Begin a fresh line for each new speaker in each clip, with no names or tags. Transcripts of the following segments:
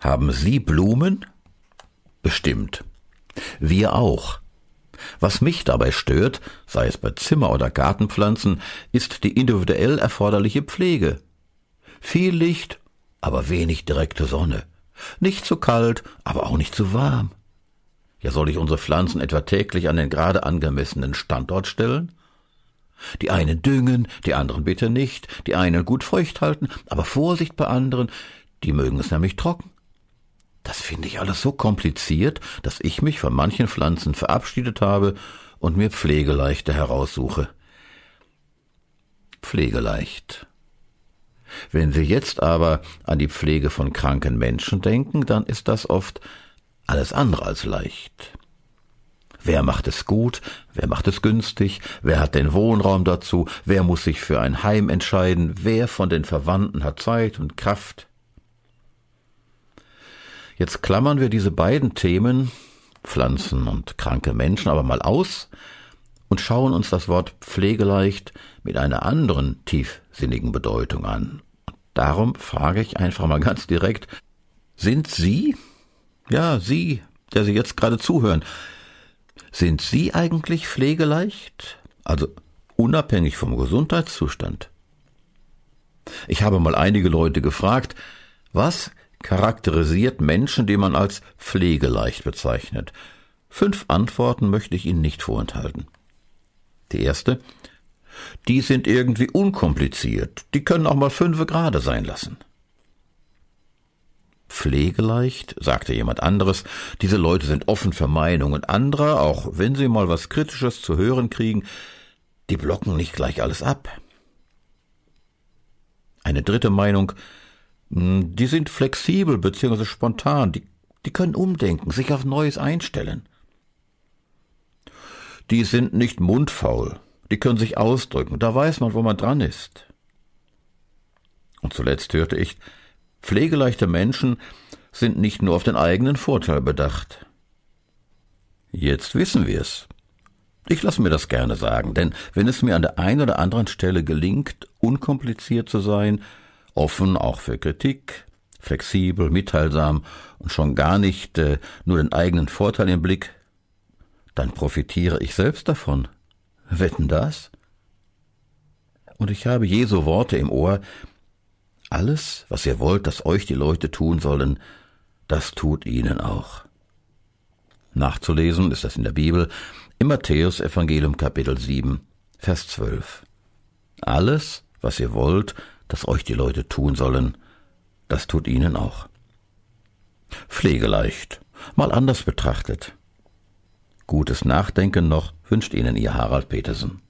Haben Sie Blumen? Bestimmt. Wir auch. Was mich dabei stört, sei es bei Zimmer- oder Gartenpflanzen, ist die individuell erforderliche Pflege. Viel Licht, aber wenig direkte Sonne. Nicht zu kalt, aber auch nicht zu warm. Ja, soll ich unsere Pflanzen etwa täglich an den gerade angemessenen Standort stellen? Die einen düngen, die anderen bitte nicht, die einen gut feucht halten, aber Vorsicht bei anderen, die mögen es nämlich trocken. Finde ich alles so kompliziert, dass ich mich von manchen Pflanzen verabschiedet habe und mir Pflegeleichte heraussuche. Pflegeleicht. Wenn Sie jetzt aber an die Pflege von kranken Menschen denken, dann ist das oft alles andere als leicht. Wer macht es gut? Wer macht es günstig? Wer hat den Wohnraum dazu? Wer muss sich für ein Heim entscheiden? Wer von den Verwandten hat Zeit und Kraft? Jetzt klammern wir diese beiden Themen, Pflanzen und kranke Menschen, aber mal aus und schauen uns das Wort pflegeleicht mit einer anderen tiefsinnigen Bedeutung an. Darum frage ich einfach mal ganz direkt, sind Sie, ja, Sie, der Sie jetzt gerade zuhören, sind Sie eigentlich pflegeleicht? Also unabhängig vom Gesundheitszustand? Ich habe mal einige Leute gefragt, was charakterisiert Menschen, die man als pflegeleicht bezeichnet? Fünf Antworten möchte ich Ihnen nicht vorenthalten. Die erste, die sind irgendwie unkompliziert, die können auch mal fünfe Grade sein lassen. Pflegeleicht, sagte jemand anderes, diese Leute sind offen für Meinungen anderer, auch wenn sie mal was Kritisches zu hören kriegen, die blocken nicht gleich alles ab. Eine dritte Meinung, die sind flexibel bzw. spontan, die, die können umdenken, sich auf Neues einstellen. Die sind nicht mundfaul, die können sich ausdrücken, da weiß man, wo man dran ist. Und zuletzt hörte ich, pflegeleichte Menschen sind nicht nur auf den eigenen Vorteil bedacht. Jetzt wissen wir's. Ich lasse mir das gerne sagen, denn wenn es mir an der einen oder anderen Stelle gelingt, unkompliziert zu sein, offen auch für Kritik, flexibel, mitteilsam und schon gar nicht äh, nur den eigenen Vorteil im Blick, dann profitiere ich selbst davon. Wetten das? Und ich habe Jesu Worte im Ohr, alles, was ihr wollt, dass euch die Leute tun sollen, das tut ihnen auch. Nachzulesen ist das in der Bibel im Matthäus Evangelium Kapitel 7, Vers 12. Alles, was ihr wollt, dass euch die Leute tun sollen, das tut ihnen auch. Pflegeleicht, mal anders betrachtet. Gutes Nachdenken noch wünscht Ihnen Ihr Harald Petersen.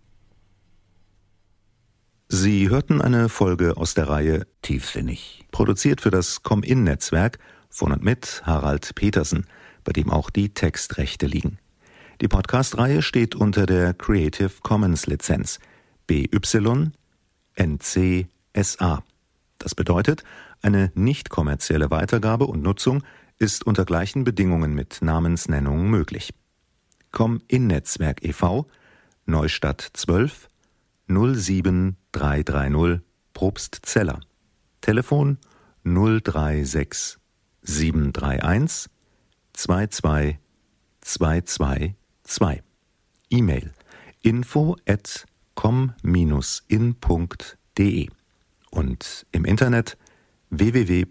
Sie hörten eine Folge aus der Reihe
Tiefsinnig,
produziert für das Com-In-Netzwerk von und mit Harald Petersen, bei dem auch die Textrechte liegen. Die Podcast-Reihe steht unter der Creative Commons Lizenz BY NC SA. Das bedeutet, eine nicht kommerzielle Weitergabe und Nutzung ist unter gleichen Bedingungen mit Namensnennung möglich. Com in Netzwerk e.V. Neustadt 12 07330 Probstzeller. Telefon 036 731 22 222. E-Mail info at com-in.de im Internet www.com-in.de.